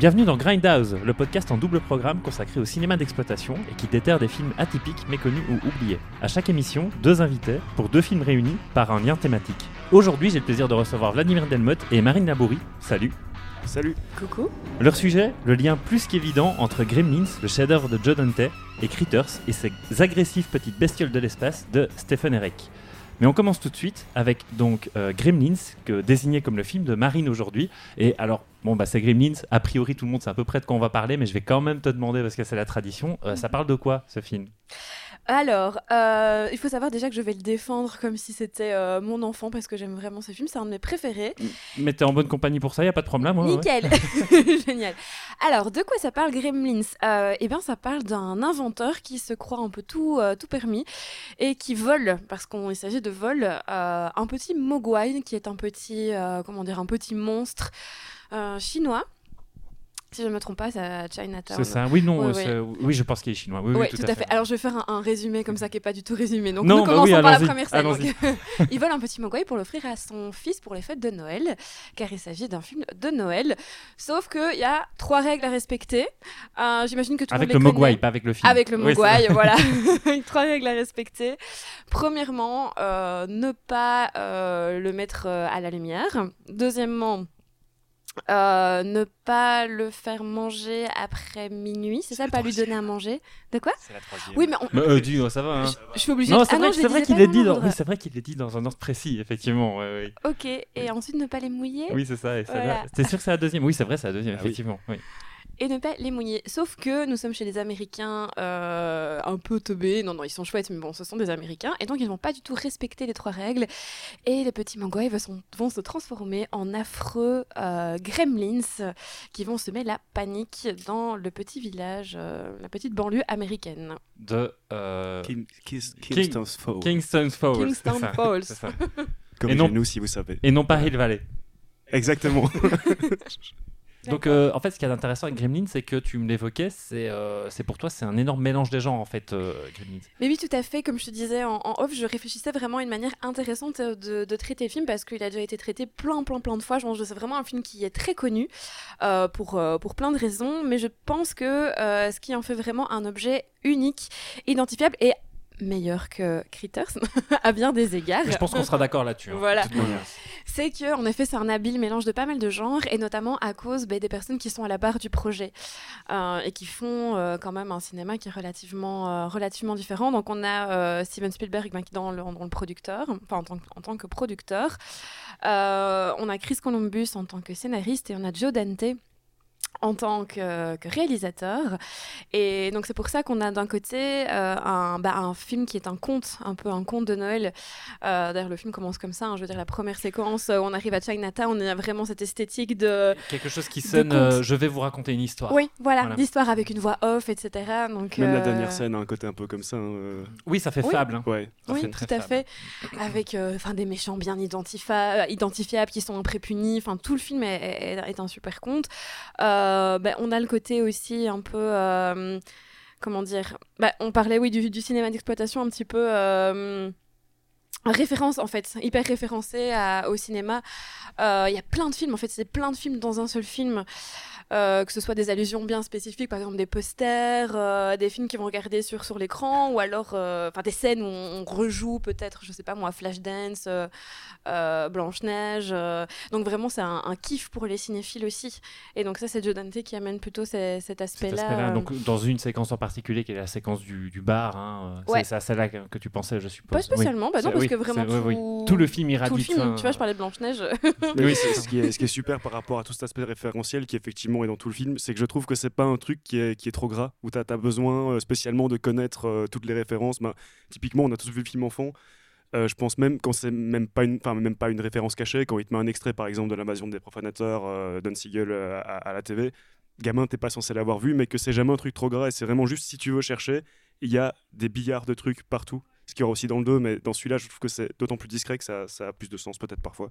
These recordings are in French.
Bienvenue dans Grindhouse, le podcast en double programme consacré au cinéma d'exploitation et qui déterre des films atypiques, méconnus ou oubliés. À chaque émission, deux invités pour deux films réunis par un lien thématique. Aujourd'hui, j'ai le plaisir de recevoir Vladimir Delmotte et Marine Labourie. Salut Salut Coucou. Leur sujet, le lien plus qu'évident entre Gremlins, le chef-d'œuvre de Joe Dante, et Critters et ces agressives petites bestioles de l'espace de Stephen Eric. Mais on commence tout de suite avec donc euh, Gremlins, que désigné comme le film de Marine aujourd'hui. Et alors, bon, bah c'est Gremlins, a priori tout le monde sait à peu près de quoi on va parler, mais je vais quand même te demander, parce que c'est la tradition, euh, ça parle de quoi ce film? Alors, euh, il faut savoir déjà que je vais le défendre comme si c'était euh, mon enfant parce que j'aime vraiment ce film, c'est un de mes préférés. Mais t'es en bonne compagnie pour ça, y a pas de problème ouais, ouais. Nickel, génial. Alors, de quoi ça parle Gremlins? Euh, Eh bien, ça parle d'un inventeur qui se croit un peu tout, tout permis et qui vole, parce qu'il s'agit de vol, un petit mogwai qui est un petit, comment dire, un petit monstre chinois. Si je ne me trompe pas, c'est à Chinatown. C'est ça, oui, non, Ouais, euh, ouais. c'est- oui, je pense qu'il est chinois. Oui, tout, à fait. Alors je vais faire un, un résumé comme ça qui est pas du tout résumé. Donc Non, nous bah commençons oui, par la première scène. allons-y. Donc, il vole un petit mogwai pour l'offrir à son fils pour les fêtes de Noël, car il s'agit d'un film de Noël. Sauf qu'il y a trois règles à respecter. Euh, J'imagine que tout Avec le Mogwai, pas avec le film. Avec le Oui, mogwai, voilà. trois règles à respecter. Premièrement, euh, ne pas euh, le mettre à la lumière. Deuxièmement, euh, ne pas le faire manger après minuit, c'est ça, pas lui donner à manger. De quoi C'est la troisième. Oui, mais on- Mais, euh, dis, ça va. hein. je, je suis obligée. Non, de... c'est Ah vrai, c'est vrai qu'il est dans dit dans... oui, c'est vrai qu'il est dit dans un ordre précis, effectivement. ouais, ouais. Ok, et ensuite ne pas les mouiller Oui, c'est ça. et Voilà. T'es sûr que c'est la deuxième? Oui, c'est vrai, c'est la deuxième, Ah oui. effectivement. oui. Et ne pas les mouiller. Sauf que nous sommes chez les Américains euh, un peu teubés. Non, non, ils sont chouettes, mais bon, ce sont des Américains. Et donc, ils vont pas du tout respecter les trois règles. Et les petits mangouais vont, se transformer en affreux euh, gremlins qui vont semer la panique dans le petit village, euh, la petite banlieue américaine. De euh, King-. Kingston Falls. Kingston ça, Falls. c'est ça. Comme Et non- nous si vous savez. Et non pas Hill Valley. Exactement. Donc, euh, en fait, ce qui est intéressant avec Gremlins, c'est que tu me l'évoquais, c'est euh, c'est pour toi, c'est un énorme mélange des genres, en fait, euh, Gremlins. Mais oui, tout à fait. Comme je te disais en, en off, je réfléchissais vraiment à une manière intéressante euh, de, de traiter le film parce qu'il a déjà été traité plein, plein, plein de fois. Je pense que c'est vraiment un film qui est très connu pour, pour plein de raisons. Mais je pense que ce qui en fait vraiment un objet unique, identifiable et meilleur que Critters à bien des égards. Je pense qu'on sera d'accord là-dessus. hein, Voilà. C'est que, en effet, c'est un habile mélange de pas mal de genres, et notamment à cause ben, des personnes qui sont à la barre du projet euh, et qui font euh, quand même un cinéma qui est relativement, euh, relativement différent. Donc, on a Steven Spielberg qui est dans le, dans le producteur, enfin en tant que, en tant que producteur. On a Chris Columbus en tant que scénariste et on a Joe Dante en tant que, que réalisateur. Et donc c'est pour ça qu'on a d'un côté euh, un, bah, un film qui est un conte, un peu un conte de Noël. Euh, D'ailleurs le film commence comme ça, hein, je veux dire la première séquence, euh, on arrive à Chinatown, on a vraiment cette esthétique de... Quelque chose qui sonne, euh, je vais vous raconter une histoire. Oui, voilà, Voilà. l'histoire avec une voix off, etc. Donc, Même la dernière scène a un côté un peu comme ça. hein, euh, Oui, ça fait Oui. fable. hein. Ouais. Ça Oui, fait tout à fable. fait. Avec euh, enfin, des méchants bien identifiables qui sont prépunis. Enfin, tout le film est, est- est un super conte. Euh, ben, on a le côté aussi un peu. euh, comment dire Ben, On parlait, oui, du, du cinéma d'exploitation un petit peu. euh, référence en fait, hyper référencé à- au cinéma. Euh, Il y a plein de films, en fait, c'est plein de films dans un seul film. Euh, que ce soit des allusions bien spécifiques, par exemple des posters, euh, des films qui vont regarder sur, sur l'écran, ou alors enfin des scènes où on, on rejoue peut-être, je sais pas moi, Flashdance, Blanche-Neige. donc vraiment, c'est un, un kiff pour les cinéphiles aussi. Et donc ça, c'est Joe Dante qui amène plutôt ces- cet aspect-là. Donc, dans une séquence en particulier, qui est la séquence du, du bar, hein, Ouais. c'est à celle-là que, tu pensais, je suppose. pas Oui. spécialement, bah non, parce oui, que vraiment oui, tout, oui. Tout le film irradie tout le film, ça, tu vois, je parlais de Blanche-Neige. Mais oui, c'est- ce, qui est, ce qui est super par rapport à tout cet aspect référentiel qui effectivement est dans tout le film, c'est que je trouve que c'est pas un truc qui est, qui est trop gras, où tu as, besoin euh, spécialement de connaître euh, toutes les références. Ben, typiquement, on a tous vu le film enfant. Euh, je pense même quand c'est même pas une, enfin même pas une référence cachée, quand il te met un extrait par exemple de l'invasion des profanateurs euh, d'Hunn Siegel euh, à, à la TV, gamin t'es pas censé l'avoir vu, mais que c'est jamais un truc trop gras et c'est vraiment juste si tu veux chercher, il y a des billards de trucs partout. Ce qu'il y aura aussi dans le 2, mais dans celui-là, je trouve que c'est d'autant plus discret que ça, ça a plus de sens peut-être parfois.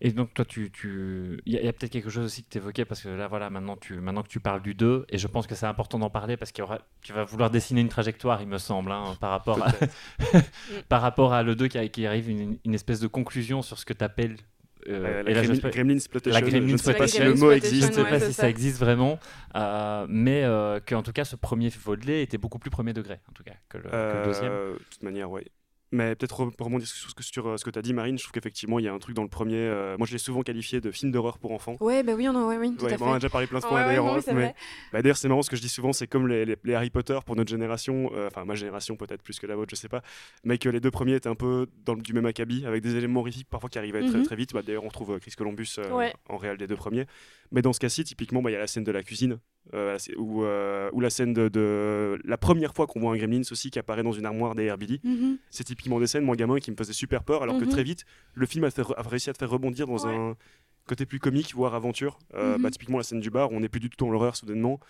Et donc, toi, tu. tu- Il y a, peut-être quelque chose aussi que tu évoquais, parce que là, voilà, maintenant, tu, maintenant que tu parles du 2, et je pense que c'est important d'en parler, parce que tu vas vouloir dessiner une trajectoire, il me semble, hein, par, rapport à, par rapport à le 2 qui, a- qui arrive, une, une espèce de conclusion sur ce que tu appelles Euh, et la là, je Gremlin- la Gremlins je ne sais pas si le mot existe. je ne sais pas si ça. existe vraiment, euh, mais euh, qu'en tout cas, ce premier volet était beaucoup plus premier degré, en tout cas, que le, que le deuxième. Euh, de toute manière, oui. Mais peut-être rebondir sur ce que, sur, euh, ce que tu as dit, Marine, je trouve qu'effectivement, il y a un truc dans le premier. euh, moi, je l'ai souvent qualifié de film d'horreur pour enfants. Ouais, bah oui, on a, ouais, oui, tout Ouais, à bon, on a fait. déjà parlé plein de fois ouais, d'ailleurs. oui, vrai. Bah, D'ailleurs, c'est marrant ce que je dis souvent, c'est comme les, les- les Harry Potter pour notre génération, euh, enfin ma génération peut-être plus que la vôtre, je sais pas, mais que les deux premiers étaient un peu dans du même acabit, avec des éléments horrifiques parfois qui arrivaient très, Mhm. très vite. Bah, D'ailleurs, on retrouve Chris Columbus euh, en réel des deux premiers. Mais dans ce cas-ci, typiquement, bah, il y a la scène de la cuisine, euh, ou, euh, ou la scène de, de- la première fois qu'on voit un Gremlins aussi qui apparaît dans une armoire derrière Billy. Mhm. C'est typiquement des scènes, moi gamin, qui me faisaient super peur, alors que Mhm. très vite, le film a, fait re- a réussi à te faire rebondir dans Ouais. un côté plus comique, voire aventure. Euh, Mhm. bah, typiquement la scène du bar, où on n'est plus du tout dans l'horreur soudainement.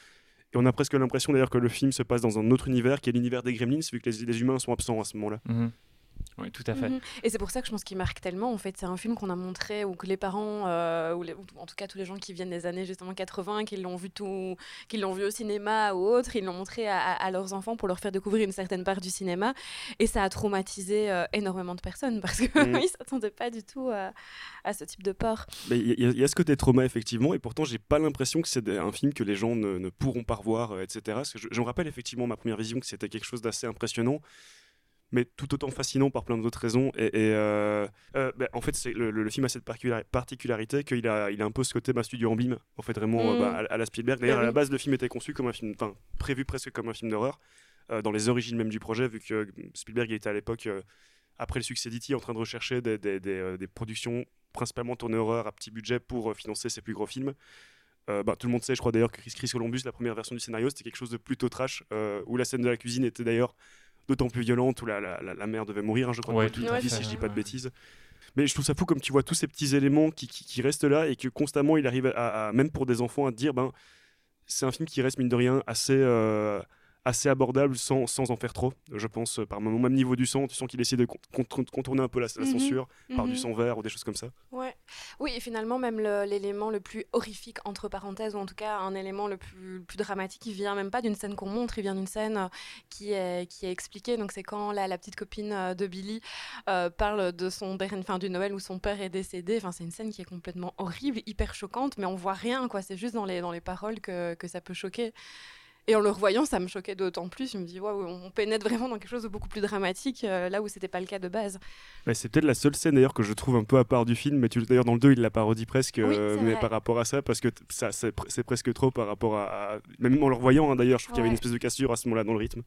Et on a presque l'impression d'ailleurs que le film se passe dans un autre univers, qui est l'univers des Gremlins, vu que les, les humains sont absents à ce moment-là. Oui, tout à fait. Mhm. Et c'est pour ça que je pense qu'il marque tellement. En fait, c'est un film qu'on a montré ou que les parents, euh, ou, les- ou en tout cas tous les gens qui viennent des années justement 80, qui l'ont vu tout, qui l'ont vu au cinéma ou autre, ils l'ont montré à, leurs enfants pour leur faire découvrir une certaine part du cinéma. Et ça a traumatisé euh, énormément de personnes parce qu'ils Mhm. ne s'attendaient pas du tout à, à ce type de peur. Il y, a- il y a ce côté trauma, effectivement, et pourtant, j'ai pas l'impression que c'est un film que les gens ne, ne pourront pas revoir, euh, etc. Parce que je, je me rappelle effectivement ma première vision que c'était quelque chose d'assez impressionnant, mais tout autant fascinant par plein d'autres raisons. Et, et, euh, euh, bah, en fait, c'est le, le- le film a cette particula- particularité qu'il a, il a un peu ce côté bah, studio en bim, en fait, vraiment Mm. bah, à, à la Spielberg. D'ailleurs, à la base, le film était conçu comme un film, enfin, prévu presque comme un film d'horreur, euh, dans les origines même du projet, vu que Spielberg il était à l'époque, après le succès d'E.T., en train de rechercher des, des- des, des productions principalement tournées horreur à petit budget pour financer ses plus gros films. Euh, bah, tout le monde sait, je crois d'ailleurs que Chris, Chris Columbus, la première version du scénario, c'était quelque chose de plutôt trash, euh, où la scène de la cuisine était d'ailleurs d'autant plus violente, où la, la, la- mère devait mourir, hein, je crois, Ouais, tout film, fait, si je dis ouais, pas de ouais. bêtises. Mais je trouve ça fou comme tu vois tous ces petits éléments qui, qui- qui restent là et que constamment il arrive à, à- même pour des enfants à te dire, ben, c'est un film qui reste mine de rien assez, euh, assez abordable sans, sans en faire trop, je pense, par moment, même niveau du sang, tu sens qu'il essaie de con- con- contourner un peu la, la Mhm. censure par du Mhm. sang vert ou des choses comme ça. Ouais. Oui, et finalement, même l'élément le, plus horrifique, entre parenthèses, ou en tout cas un élément le plus, le plus dramatique, il vient même pas d'une scène qu'on montre, il vient d'une scène euh, qui est, qui est expliquée. Donc, c'est quand la, la petite copine euh, de Billy euh, parle de son dernier, fin, du Noël où son père est décédé. Enfin, c'est une scène qui est complètement horrible, hyper choquante, mais on voit rien, quoi. C'est juste dans les, dans les paroles que, que ça peut choquer. Et en le revoyant, ça me choquait d'autant plus. Je me dis, waouh, on pénètre vraiment dans quelque chose de beaucoup plus dramatique, euh, là où c'était pas le cas de base. C'est peut-être la seule scène d'ailleurs que je trouve un peu à part du film, mais tu d'ailleurs dans le 2 il la parodie presque, Oui, euh, mais vrai. par rapport à ça, parce que ça c'est pr- c'est presque trop par rapport à, à- même en le revoyant hein, d'ailleurs, je trouve qu'il y avait une espèce de cassure à ce moment-là dans le rythme.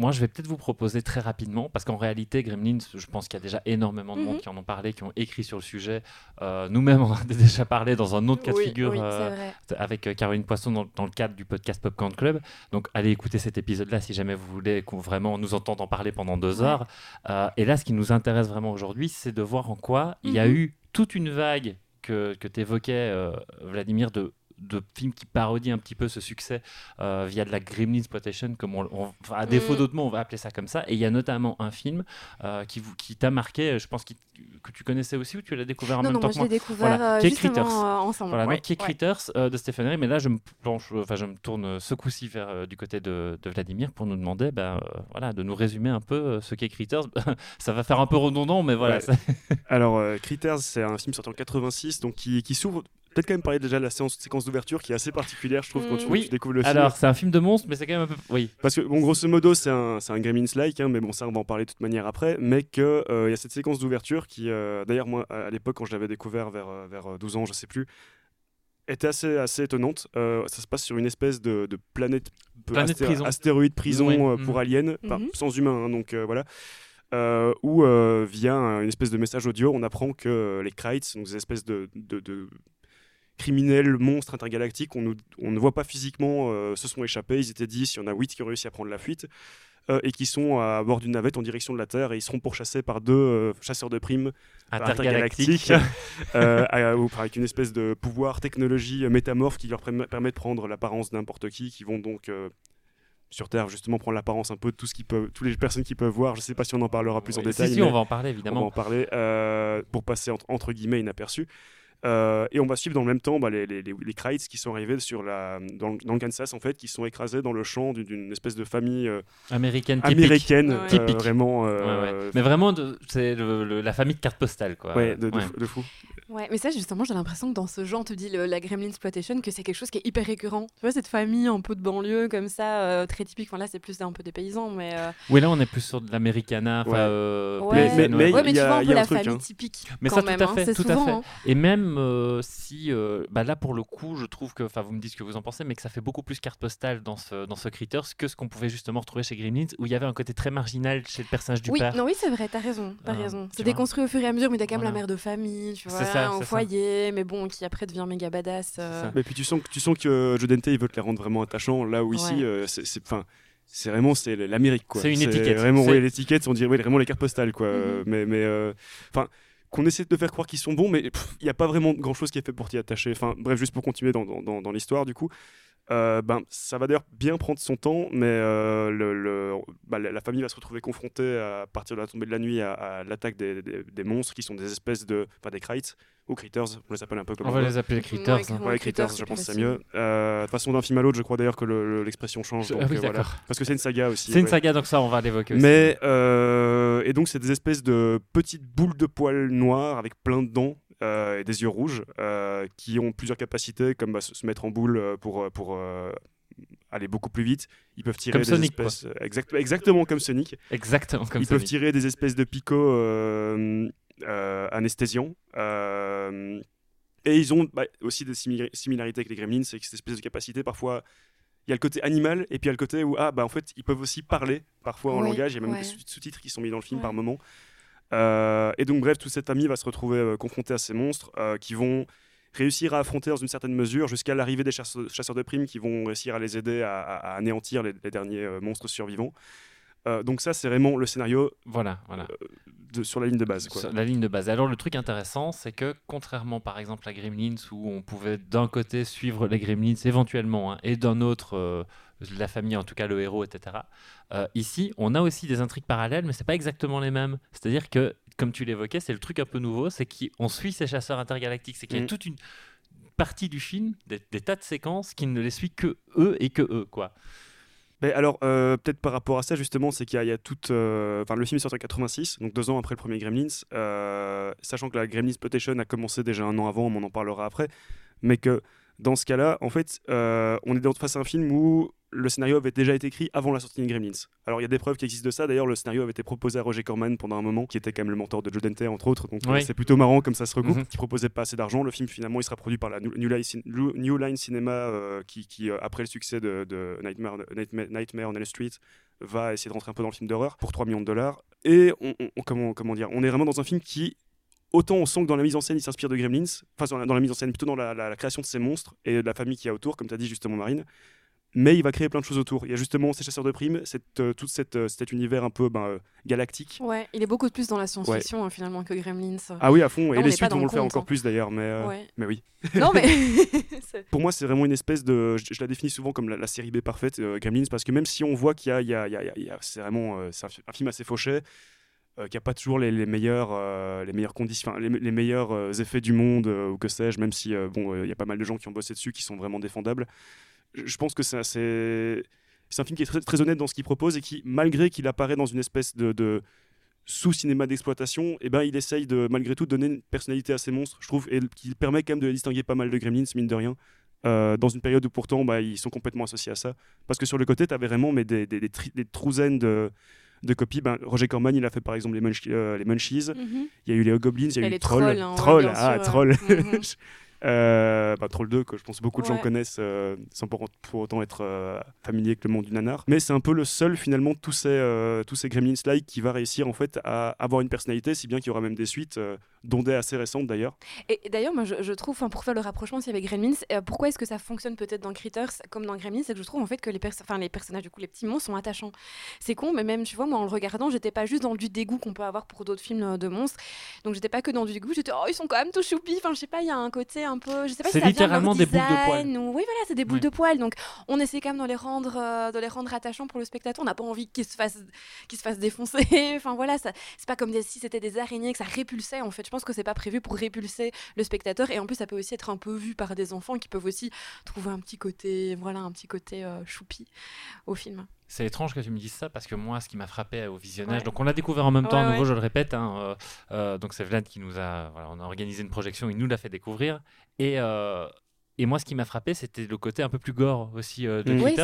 Moi, je vais peut-être vous proposer très rapidement, parce qu'en réalité, Gremlins, je pense qu'il y a déjà énormément de monde Mhm. qui en ont parlé, qui ont écrit sur le sujet. Euh, Nous-mêmes, on en a déjà parlé dans un autre cas de figure oui, euh, avec euh, Caroline Poisson dans, dans le cadre du podcast Popcorn Club. Donc, allez écouter cet épisode-là si jamais vous voulez qu'on vraiment nous entende en parler pendant deux Ouais. heures. Euh, et là, ce qui nous intéresse vraiment aujourd'hui, c'est de voir en quoi il y a Mhm. eu toute une vague que, que tu évoquais, Vladimir, de de films qui parodient un petit peu ce succès euh, via de la Gremlins exploitation, comme on, on- enfin, à défaut Mhm. d'autres mots, on va appeler ça comme ça. Et il y a notamment un film euh, qui, vous- qui t'a marqué, je pense qu'il- que tu connaissais aussi ou tu l'as découvert en Non, même non, temps moi que je moi l'ai découvert Voilà, euh, qui est Critters. euh, ensemble. Voilà, ouais, donc qui est ouais. Critters euh, de Stephen Ray, mais là je me planche, enfin je me tourne ce coup-ci vers euh, du côté de, de Vladimir pour nous demander, ben, euh, voilà, de nous résumer un peu euh, ce qu'est Critters. ça va faire un peu redondant, mais voilà. Ouais. ça- Alors, euh, Critters, c'est un film sorti en 86, donc qui, qui s'ouvre. Peut-être quand même parler déjà de la séance, séquence d'ouverture qui est assez particulière, je trouve, quand tu, Mm. Oui. tu découvres le film. Alors c'est un film de monstre, mais c'est quand même un peu, oui. Parce que, bon, grosso modo, c'est un, c'est un Gremlins-like, hein, mais bon, ça, on va en parler de toute manière après. Mais qu'il y a cette séquence d'ouverture qui, euh, d'ailleurs, moi, à l'époque, quand je l'avais découvert vers, euh, vers euh, 12 ans, je sais plus, était assez, assez étonnante. Euh, ça se passe sur une espèce de, de planète, Planète prison. astéroïde prison Oui. euh, Mhm. pour aliens, enfin, Mhm. sans humains, hein, donc euh, voilà. Euh, où euh, via un- une espèce de message audio, on apprend que euh, les Krites, donc des espèces de, de- de criminels, monstres intergalactiques, on, nous- on ne voit pas physiquement, euh, se sont échappés. Ils étaient 10, il y en a 8 qui ont réussi à prendre la fuite. euh, et qui sont à bord d'une navette en direction de la Terre et ils seront pourchassés par deux euh, chasseurs de primes Intergalactique. à- ou- avec une espèce de pouvoir technologie métamorphe qui leur permet de prendre l'apparence n'importe qui qui vont donc sur Terre justement prend l'apparence un peu de tout ce qui peut, toutes les personnes qui peuvent voir. Je sais pas si on en parlera plus en détail. Si, on va en parler on va évidemment. en parler euh, pour passer entre, entre guillemets inaperçu. Euh, et on va suivre dans le même temps bah, les, les, les, les Kreitz qui sont arrivés sur la, dans, le- dans le Kansas en fait, qui sont écrasés dans le champ d'une- espèce de famille euh, Américaine typique. américaine, Ouais. euh, Typique. vraiment. Ouais, euh, ouais. Mais vraiment, c'est la famille de carte postale quoi. ouais, de, fou- de fou. Ouais, mais ça, justement, j'ai l'impression que dans ce genre, tu dis le- la Gremlin Exploitation, que c'est quelque chose qui est hyper récurrent. Tu vois, cette famille un peu de banlieue, comme ça, euh, très typique. Enfin, là, c'est plus un peu des paysans, mais. euh, Oui, là on est plus sur de l'Americana. enfin, Ouais. euh, mais- mais- ouais, mais il y tu a- vois un il y peu la truc, famille hein. typique. Mais quand ça, même, tout à hein, fait, c'est tout à souvent, fait. hein. Et même euh, si, euh, bah là pour le coup, je trouve que, enfin, vous me dites ce que vous en pensez, mais que ça fait beaucoup plus carte postale dans ce dans ce Critters que ce qu'on pouvait justement retrouver chez Gremlins, où il y avait un côté très marginal chez le personnage du Oui, père. non, oui, c'est vrai, t'as raison, t'as Ah, raison. C'est déconstruit au fur et à mesure, mais t'as quand même Voilà. la mère de famille, tu vois, ça, au ça. foyer, mais bon, qui après devient méga badass. euh. Mais puis tu sens que tu sens que Joe Dante il veut te les rendre vraiment attachants. Là où ici, Ouais. euh, c'est c'est- enfin. C'est vraiment c'est l'Amérique quoi. C'est une étiquette. Vraiment ouais, l'étiquette, on dirait ouais, vraiment les cartes postales quoi. Mhm. Euh, Mais mais euh, enfin qu'on essaie de faire croire qu'ils sont bons, mais il n'y a pas vraiment grand chose qui est fait pour t'y attacher. Enfin bref, juste pour continuer dans, dans, dans- dans l'histoire du coup. Euh, ben, ça va d'ailleurs bien prendre son temps, mais euh, le, le- bah, la, famille va se retrouver confrontée à partir de la tombée de la nuit à, à l'attaque des, des- des monstres qui sont des espèces de, enfin des Krites ou Critters, on les appelle un peu comme On on va les appeler Ouais, Critters. hein. Ouais, Critters, Critters, je pense que c'est mieux. Euh, De toute façon, d'un film à l'autre, je crois d'ailleurs que le- le- l'expression change. Je- donc, ah oui, euh, voilà. Parce que c'est une saga aussi. C'est une saga, donc ça on va l'évoquer aussi. Mais euh, et donc c'est des espèces de petites boules de poils noirs avec plein de dents et des yeux rouges euh, qui ont plusieurs capacités comme bah, se mettre en boule euh, pour euh, pour euh, aller beaucoup plus vite. Ils peuvent tirer Comme des Sonic, quoi. espèces exact- exactement comme Sonic. Exactement comme Ils peuvent tirer des espèces de picots euh, euh, anesthésiants. euh, et ils ont bah, aussi des similarités avec les gremlins, c'est que cette espèce de capacité, parfois, il y a le côté animal, et puis il y a le côté où, ah, bah, en fait, ils peuvent aussi parler, parfois en langage, il y a même ouais. des sous- sous-titres qui sont mis dans le film Ouais. par moment. Euh, et donc, bref, toute cette famille va se retrouver euh, confrontée à ces monstres euh, qui vont réussir à affronter dans une certaine mesure jusqu'à l'arrivée des chasseurs, chasseurs de primes qui vont réussir à les aider à, anéantir les, les derniers euh, monstres survivants. Donc ça, c'est vraiment le scénario Voilà, voilà. de- sur la ligne de base. Quoi. Sur la ligne de base. Alors le truc intéressant, c'est que contrairement par exemple à Gremlins où on pouvait d'un côté suivre les Gremlins éventuellement hein, et d'un autre la famille, en tout cas le héros, etc. euh, ici, on a aussi des intrigues parallèles, mais c'est pas exactement les mêmes. C'est-à-dire que, comme tu l'évoquais, c'est le truc un peu nouveau, c'est qu'on suit ces chasseurs intergalactiques, c'est qu'il y a Mhm. toute une partie du film, des, des tas de séquences qui ne les suit que eux et que eux, quoi. Mais alors, euh, peut-être par rapport à ça, justement, c'est qu'il y, a- il y a toute. euh, Enfin, le film est sorti en 86, donc deux ans après le premier Gremlins, euh, sachant que la Gremlins Exploitation a commencé déjà un an avant, on en parlera après, mais que dans ce cas-là, en fait, on est face à un film où le scénario avait déjà été écrit avant la sortie des Gremlins. Alors, il y a des preuves qui existent de ça. D'ailleurs, le scénario avait été proposé à Roger Corman pendant un moment, qui était quand même le mentor de Joe Dante, entre autres. Donc, euh, Oui. c'est plutôt marrant comme ça se regroupe. Mhm. Qui proposait pas assez d'argent. Le film, finalement, il sera produit par la New Line, Cin- New- New Line Cinema, euh, qui, qui, euh, après le succès de, de Nightmare, Nightmare, Nightmare on Elm Street, va essayer de rentrer un peu dans le film d'horreur pour 3 millions de dollars. Et on, on- comment, comment dire, on est vraiment dans un film qui, autant on sent que dans la mise en scène, il s'inspire de Gremlins, enfin dans la, dans la mise en scène, plutôt dans la, la- la création de ces monstres et de la famille qu'il y a autour, comme tu as dit justement Marine. Mais il va créer plein de choses autour. Il y a justement ces chasseurs de primes, cette, euh, tout cette, euh, cet univers un peu ben, euh, galactique. Ouais, il est beaucoup plus dans la science-fiction hein, finalement que Gremlins. Ah oui, à fond. Là, Et les suites vont le faire encore hein. plus d'ailleurs. Mais, Ouais. mais oui. non mais Pour moi, c'est vraiment une espèce de. Je, je la définis souvent comme la, la série B parfaite, Gremlins, parce que même si on voit qu'il y a. y a- y a- y a- a- c'est vraiment. un, fi- un film assez fauché, qui n'a pas toujours les, euh, les meilleures conditions, les, les meilleurs effets du monde, ou que sais-je, même si bon, il y a pas mal de gens qui ont bossé dessus qui sont vraiment défendables. Je, pense que c'est un film qui est très, très honnête dans ce qu'il propose et qui, malgré qu'il apparaît dans une espèce de. de sous-cinéma d'exploitation, et ben il essaye de malgré tout donner une personnalité à ces monstres, je trouve, et qui permet quand même de les distinguer pas mal de Gremlins, mine de rien. Euh, dans une période où pourtant bah, ils sont complètement associés à ça. Parce que sur le côté, tu avais vraiment mais des, des, de, de copies. Ben, Roger Corman, il a fait par exemple les, Munch- euh, les Munchies. Mhm. Il y a eu les Goblins, il y a Et eu les Troll. trolls, hein, ouais, Troll, bien ah, sûr, Troll. Mhm. Euh, bah, Troll 2, que je pense beaucoup de gens connaissent euh, sans pour, pour autant être euh, familiers avec le monde du nanar. Mais c'est un peu le seul finalement tous ces, euh, tous ces Gremlins-like qui va réussir en fait à avoir une personnalité, si bien qu'il y aura même des suites. euh, dont des assez récentes d'ailleurs. Et d'ailleurs, moi, je, trouve, pour faire le rapprochement aussi avec Gremlins, pourquoi est-ce que ça fonctionne peut-être dans Critters comme dans Gremlins, c'est que je trouve en fait que les, les personnages, du coup, les petits monstres sont attachants. C'est con, mais même, tu vois, moi, en le regardant, j'étais pas juste dans du dégoût qu'on peut avoir pour d'autres films de monstres. Donc, j'étais pas que dans du dégoût, j'étais, oh, ils sont quand même tout choupis. Enfin, je sais pas, il y a un côté un peu. Je sais pas si ça littéralement des boules de poils. Ou... Oui, voilà, c'est des boules de poils. Donc, on essaie quand même de les rendre, euh, de les rendre attachants pour le spectateur. On n'a pas envie qu'ils se fassent, qu'ils se fassent défoncer. enfin, voilà, c'est pas comme si c'était des araignées que ça répulsait. En fait, je pense que c'est pas prévu pour répulser le spectateur. Et en plus, ça peut aussi être un peu vu par des enfants qui peuvent aussi trouver un petit côté, voilà, un petit côté euh, choupi au film. C'est étrange que tu me dises ça parce que moi, ce qui m'a frappé au visionnage, donc on l'a découvert en même temps, à nouveau, je le répète. Hein, euh, euh, donc c'est Vlad qui nous a, voilà, on a organisé une projection, il nous l'a fait découvrir. Et et moi, ce qui m'a frappé, c'était le côté un peu plus gore aussi euh, de oui,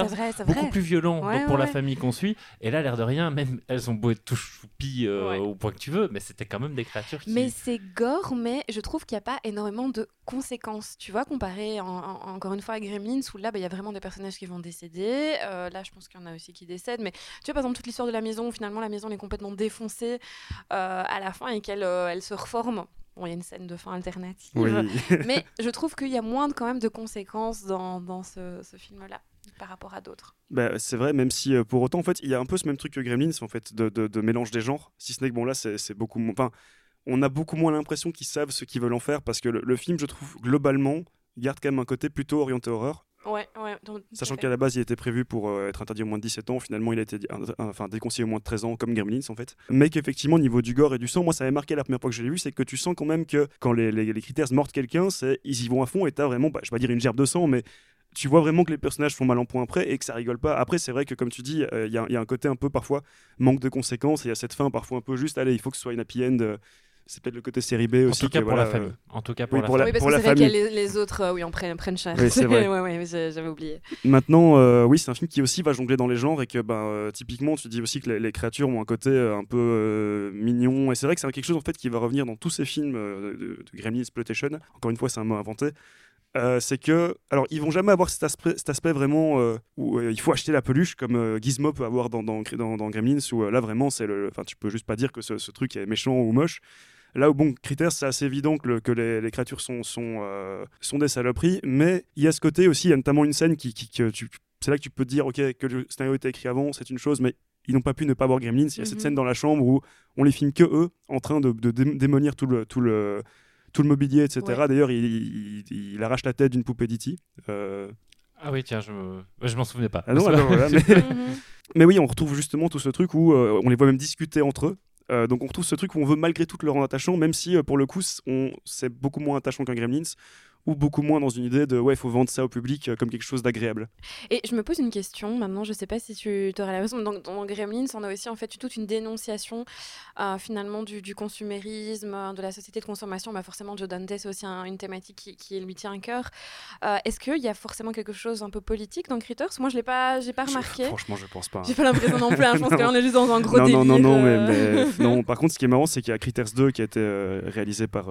beaucoup plus violent pour la famille qu'on suit. Et là, l'air de rien, même elles ont beau être tout choupies euh, au point que tu veux, mais c'était quand même des créatures qui. Mais c'est gore, mais je trouve qu'il n'y a pas énormément de conséquences. Tu vois, comparé encore une fois à Gremlins, où là, bah, il y a vraiment des personnages qui vont décéder. Euh, là, je pense qu'il y en a aussi qui décèdent. Mais tu vois, par exemple, toute l'histoire de la maison, où finalement la maison est complètement défoncée à la fin et qu'elle elle se reforme Bon, il y a une scène de fin alternative. mais je trouve qu'il y a moins de, quand même de conséquences dans, dans ce, ce film-là par rapport à d'autres. Bah, c'est vrai, même si euh, pour autant, en fait, il y a un peu ce même truc que Gremlins, en fait, de, de, mélange des genres. Si ce n'est que bon, là, c'est beaucoup moins. Enfin, on a beaucoup moins l'impression qu'ils savent ce qu'ils veulent en faire parce que le, le, film, je trouve, globalement, garde quand même un côté plutôt orienté horreur. Ouais, ouais, Sachant qu'à la base, il était prévu pour euh, être interdit au moins de 17 ans. Finalement, il a été enfin, déconseillé au moins de 13 ans, comme Gremlins en fait. Mais qu'effectivement, au niveau du gore et du sang, moi, ça m'avait marqué la première fois que je l'ai vu, c'est que tu sens quand même que quand les, les, les critères mordent quelqu'un, ils y vont à fond et t'as vraiment, bah, je vais pas dire une gerbe de sang, mais tu vois vraiment que les personnages font mal en point après et que ça rigole pas. Après, c'est vrai que, comme tu dis, euh, il y, a un côté un peu parfois manque de conséquences et il y a cette fin parfois un peu juste, allez, il faut que ce soit une happy end. Euh, c'est peut-être le côté série B aussi. En tout cas pour la famille. En tout cas pour la, oui, parce pour que c'est vrai a les, autres, euh, oui, on prenne, prenne cher. Oui, c'est vrai. ouais, ouais, j'avais oublié. Maintenant, euh, oui, c'est un film qui aussi va jongler dans les genres et que, bah, euh, typiquement, tu dis aussi que les, créatures ont un côté un peu mignon. Et c'est vrai que c'est quelque chose en fait qui va revenir dans tous ces films de, de, Gremlins Exploitation. Encore une fois, c'est un mot inventé. c'est que, alors, ils vont jamais avoir cet aspect, cet aspect vraiment où il faut acheter la peluche comme Gizmo peut avoir dans, dans, dans, Gremlins, où là vraiment, c'est le, enfin, tu peux juste pas dire que ce, ce, truc est méchant ou moche. Là où, bon, critère, c'est assez évident que, que les, créatures sont, sont, euh, sont des saloperies, mais il y a ce côté aussi, il y a notamment une scène qui, qui que tu, c'est là que tu peux te dire, ok, que le scénario était écrit avant, c'est une chose, mais ils n'ont pas pu ne pas voir Gremlins. Il y a cette mhm. scène dans la chambre où on les filme que eux, en train de, de démolir tout le, tout le, tout le mobilier, etc. D'ailleurs, il, il, arrache la tête d'une poupée d'E.T. Euh, ah oui, tiens, je, je m'en souvenais pas. Ah non, mais... oui, on retrouve justement tout ce truc où euh, on les voit même discuter entre eux. Euh, donc on retrouve ce truc où on veut malgré tout le rendre attachant, même si euh, pour le coup c'est beaucoup moins attachant qu'un Gremlins ou beaucoup moins dans une idée de ouais, il faut vendre ça au public euh, comme quelque chose d'agréable. Et je me pose une question maintenant, je sais pas si tu aurais la raison, dans, dans Gremlins, on a aussi en fait toute une dénonciation euh, finalement du, consumérisme, euh, de la société de consommation. Bah, forcément, Joe Dante, c'est aussi une thématique qui, qui, lui tient à cœur. Est-ce qu'il y a forcément quelque chose un peu politique dans Critters? Moi, je l'ai pas, j'ai pas remarqué. franchement, je pense pas. J'ai pas l'impression non plus. Hein. je pense qu'on est juste dans un gros non, délire. Non, non, non, mais, non. Par contre, ce qui est marrant, c'est qu'il y a Critters 2 qui a été réalisé par,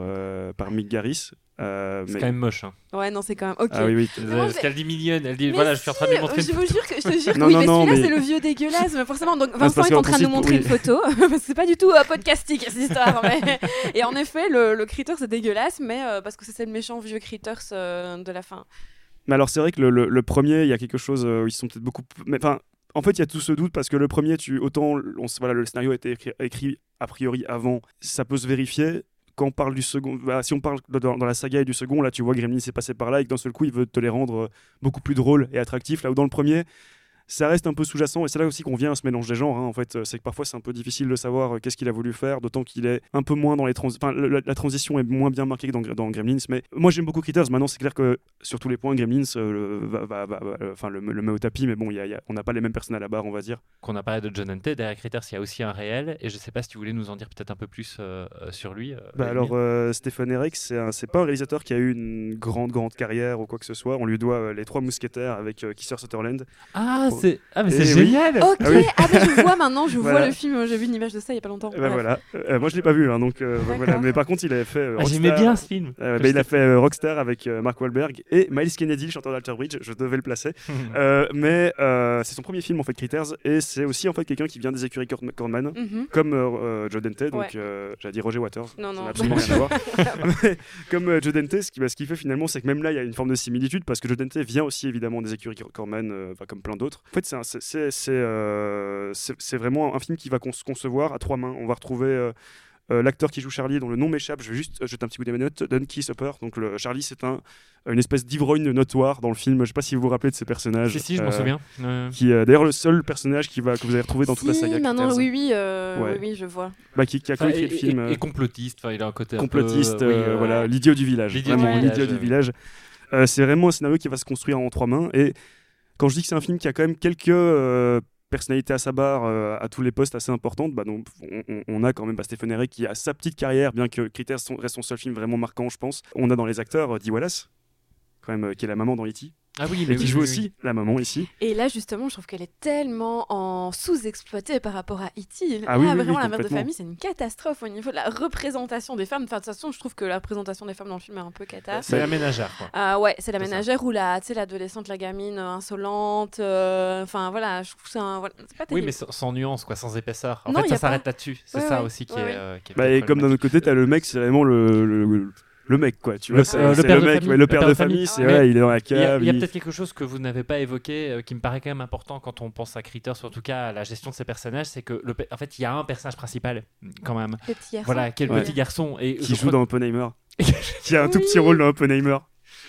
par Mick Garris. C'est quand même moche. Hein. Ouais, non, c'est quand même. Ok. Ah oui, oui. Parce qu'elle dit mignonne. Elle dit voilà, je suis en train de lui montrer. Je vous jure que, je te jure que oui, mais celui-là, c'est le vieux dégueulasse. Mais forcément, donc Vincent est en train de nous montrer une photo. c'est pas du tout euh, podcastique cette histoire. mais... Et en effet, le, le Critter, c'est dégueulasse, mais euh, parce que c'est le méchant vieux Critters euh, de la fin. Mais alors, c'est vrai que le, le, premier, il y a quelque chose où ils sont peut-être beaucoup. Mais enfin. En fait, il y a tout ce doute parce que le premier, tu, autant on, voilà, le scénario a été écrit, écrit a priori avant, ça peut se vérifier quand on parle du second, bah, si on parle dans, la saga et du second, là tu vois Gremlin s'est passé par là et que d'un seul coup il veut te les rendre euh, beaucoup plus drôles et attractifs. Là où dans le premier, ça reste un peu sous-jacent et c'est là aussi qu'on vient à ce mélange des genres. Hein. En fait, c'est que parfois c'est un peu difficile de savoir euh, qu'est-ce qu'il a voulu faire, d'autant qu'il est un peu moins dans les trans... enfin, la, transition est moins bien marquée que dans, dans Gremlins. Mais moi j'aime beaucoup Critters. Maintenant c'est clair que sur tous les points, Gremlins euh, va, va, enfin, le, met au tapis, mais bon, y a, on n'a pas les mêmes personnes à la barre, on va dire. Qu'on a parlé de John Hunter, derrière Critters, il y a aussi un réel et je sais pas si tu voulais nous en dire peut-être un peu plus euh, sur lui. Bah alors Stéphane Eric, c'est pas un réalisateur qui a eu une grande grande carrière ou quoi que ce soit. On lui doit les trois mousquetaires avec Kisser Sutherland. Ah c'est ah, mais Eh c'est oui. génial Ok, Ah oui. ah, mais je vois maintenant, je vois le film, j'ai vu une image de ça il y a pas longtemps. Eh ben voilà. Euh, moi je l'ai pas vu, hein, donc euh, voilà. Mais par contre, il avait fait. euh, Ah, J'aimais bien ce film. Euh, bah, il a fait euh, Rockstar avec euh, Mark Wahlberg et Miles Kennedy, le chanteur d'Alter Bridge. Je devais le placer. Euh, mais euh, c'est son premier film en fait, Critters, et c'est aussi en fait quelqu'un qui vient des écuries Corman. Mhm. Comme euh, euh, Joe Dante, donc Ouais. euh, j'allais dire Roger Waters, Non, non. absolument rien à voir. Mais comme euh, Joe Dante, ce qui, bah, ce qui fait finalement, c'est que même là, il y a une forme de similitude parce que Joe Dante vient aussi évidemment des écuries Cor- Corman, euh, comme plein d'autres. En fait, c'est un- c'est- c'est c'est, euh, c'est- vraiment un film qui va se concevoir à trois mains. On va retrouver. euh, euh, L'acteur qui joue Charlie, dont le nom m'échappe, je vais juste euh, jeter un petit coup des notes, Dunky Supper. Donc le, Charlie, c'est un, une espèce d'ivrogne notoire dans le film. Je sais pas si vous vous rappelez de ces personnages. si si je m'en souviens Euh, Qui est d'ailleurs le seul personnage qui va, que vous allez retrouver dans toute la saga. maintenant, oui, oui, euh, Ouais. oui, je vois. Bah, qui, qui a enfin, coécrit et, le film. et- et complotiste enfin il a un côté un peu, complotiste, oui, voilà, l'idiot du village. l'idiot du du village. Euh, c'est vraiment un scénario qui va se construire en trois mains. Et quand je dis que c'est un film qui a quand même quelques euh, personnalités à sa barre, euh, à tous les postes assez importantes, bah, donc, on, a quand même bah, Stephen Eric qui a sa petite carrière, bien que Critters son- reste son seul film vraiment marquant, je pense. On a dans les acteurs euh, Dee Wallace, quand même, qui est la maman dans E.T. ah oui mais qui oui, joue oui, aussi la maman ici. Et là, justement, je trouve qu'elle est tellement en sous-exploitée par rapport à E.T. Ah là, oui, oui, oui, vraiment, la mère de famille, c'est une catastrophe au niveau de la représentation des femmes. Enfin, de toute façon, je trouve que la représentation des femmes dans le film est un peu cata. c'est la ménagère quoi Ah ouais, c'est la C'est ça. ménagère ou la, tu sais, l'adolescente, la gamine euh, insolente. euh, Enfin, voilà, je trouve que c'est un. Voilà, c'est pas oui mais sans, sans nuance quoi sans épaisseur en Non, fait ça s'arrête pas. là-dessus c'est Ouais, ça ouais. aussi qui Ouais, est euh, qui est Bah, et comme d'un autre côté, tu as le mec, c'est vraiment le, le, le mec, quoi. Tu Le- vois, c'est euh, le c'est père le de mec, famille. ouais, le père de famille, c'est Ouais. il est dans la Il y a, cave. il y a peut-être quelque chose que vous n'avez pas évoqué, euh, qui me paraît quand même important quand on pense à Critters, en tout cas à la gestion de ces personnages, c'est que le, en fait il y a un personnage principal quand même. Le petit garçon. Voilà, quel Ouais. petit garçon et qui joue crois- dans Oppenheimer. qui a un tout petit rôle dans Oppenheimer.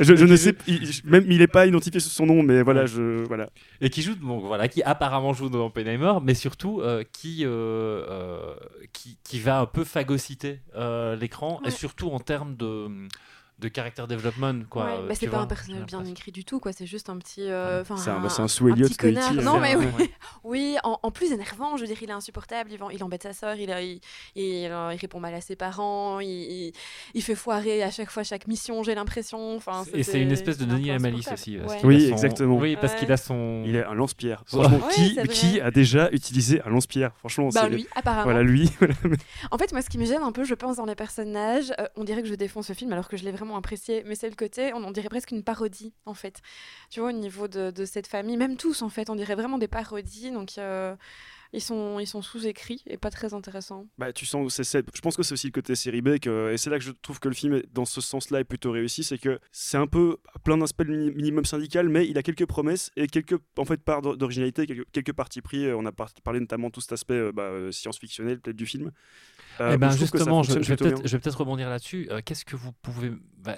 Je, ne sais, il- même il est pas identifié sous son nom, mais voilà, Ouais. je voilà. et qui joue donc voilà qui apparemment joue dans Oppenheimer, mais surtout euh, qui, euh, euh, qui qui va un peu phagocyter euh, l'écran et surtout en termes de de character development quoi. Ouais, euh, bah, c'est pas vois, un personnage bien écrit du tout, quoi. C'est juste un petit. euh, enfin, C'est un, un- c'est un sous un Elliot. Non, mais oui. Ouais. Oui, en, en plus énervant, je veux dire, il est insupportable, il, il embête sa sœur, il, il, il, euh, il répond mal à ses parents, il, il, il fait foirer à chaque fois chaque mission, j'ai l'impression. Enfin, Et c'est une espèce de Denis la malice aussi. parce Ouais. qu'il Oui, a son- exactement. Oui, parce Ouais. qu'il a son. Il est un lance-pierre. Franchement, qui, a déjà utilisé un lance-pierre? Franchement, Bah lui, apparemment. voilà lui. En fait, moi, ce qui me gêne un peu, je pense, dans les personnages, euh, on dirait que je défends ce film alors que je l'ai vraiment apprécié, mais c'est le côté, on, dirait presque une parodie, en fait. Tu vois, au niveau de, de cette famille, même tous, en fait, on dirait vraiment des parodies, donc euh, ils sont, ils sont sous-écrits et pas très intéressants. Bah, tu sens, c'est, je pense que c'est aussi le côté série B, que- et c'est là que je trouve que le film, dans ce sens-là, est plutôt réussi, c'est que c'est un peu plein d'aspects minimum syndical, mais il a quelques promesses et quelques, en fait, parts d'or- d'originalité, quelques, quelques parties pris. On a par- parlé notamment de tout cet aspect euh, bah, euh, science-fictionnel, peut-être du film. Euh, Eh ben justement, je, vais peut-être bien. je vais peut-être rebondir là-dessus. Euh, qu'est-ce que vous pouvez. bah,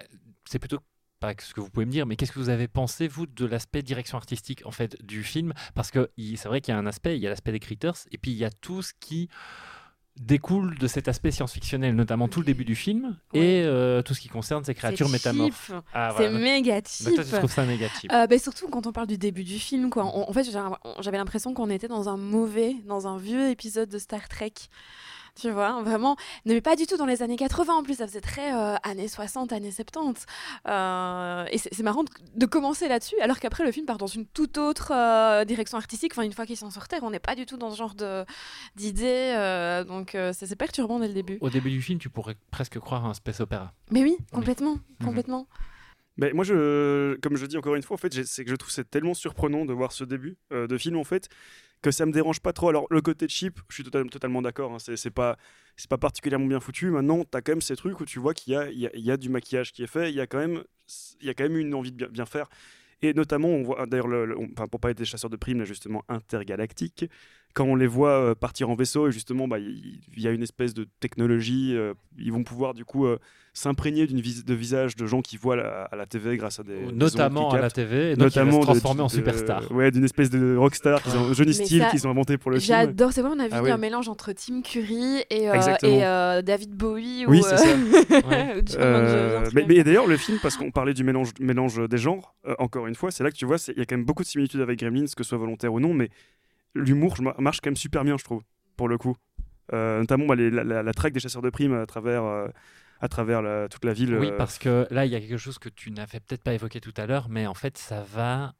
c'est plutôt pas ce que vous pouvez me dire, mais qu'est-ce que vous avez pensé, vous, de l'aspect direction artistique en fait, du film? Parce que c'est vrai qu'il y a un aspect, il y a l'aspect des critters, et puis il y a tout ce qui découle de cet aspect science-fictionnel, notamment tout le début du film, et euh, tout ce qui concerne ces créatures métamorphes. Ah, C'est voilà. méga cheap. toi, tu trouves ça méga cheap. Euh, bah, surtout quand on parle du début du film, quoi. En, en fait, j'avais l'impression qu'on était dans un mauvais, dans un vieux épisode de Star Trek. Tu vois, vraiment, mais pas du tout dans les années 80 en plus, ça faisait très euh, années 60, années 70. Euh, et c'est marrant de, de commencer là-dessus, alors qu'après le film part dans une toute autre euh, direction artistique. Enfin, une fois qu'ils sont sur Terre, on n'est pas du tout dans ce genre de- d'idées. euh, donc euh, c'est perturbant dès le début. Au début du film, tu pourrais presque croire à un space opéra. Mais oui, complètement, Mhm. complètement. Mais moi, je, comme je dis encore une fois, en fait, c'est que je trouve c'est tellement surprenant de voir ce début euh, de film, en fait, que ça me dérange pas trop. Alors, le côté cheap, je suis total- totalement d'accord. hein, c'est pas, particulièrement bien foutu. Maintenant, t'as quand même ces trucs où tu vois qu'il y a, y, a, du maquillage qui est fait. Il y a quand même, une envie de bien, faire. Et notamment, on voit d'ailleurs, pour être des chasseurs de primes, justement intergalactiques, quand on les voit euh, partir en vaisseau, et justement, bah, il y, a une espèce de technologie. euh, ils vont pouvoir du coup euh, s'imprégner d'une vis- de visage de gens qui voient la- à la TV grâce à des, Notamment à la. TV, et se notamment de- transformer en superstar. Ouais, d'une espèce de rockstar, qu'ils ont, Johnny Mais Steele ça, qu'ils ont inventé pour le film. J'adore, c'est vrai, on a vu Ah un mélange entre Tim Curry et, euh, euh, David Bowie. Oui, ou, c'est euh, ça. Euh, mais d'ailleurs, le film, parce qu'on parlait du mélange, mélange des genres, euh, encore une fois, c'est là que tu vois, il y a quand même beaucoup de similitudes avec Gremlins, que ce soit volontaire ou non, mais l'humour marche quand même super bien, je trouve, pour le coup. Euh, notamment bah, les- la, la- la traque des chasseurs de primes à travers, euh, à travers la- toute la ville. Oui, euh, parce que là, il y a quelque chose que tu n'avais peut-être pas évoqué tout à l'heure, mais en fait, ça va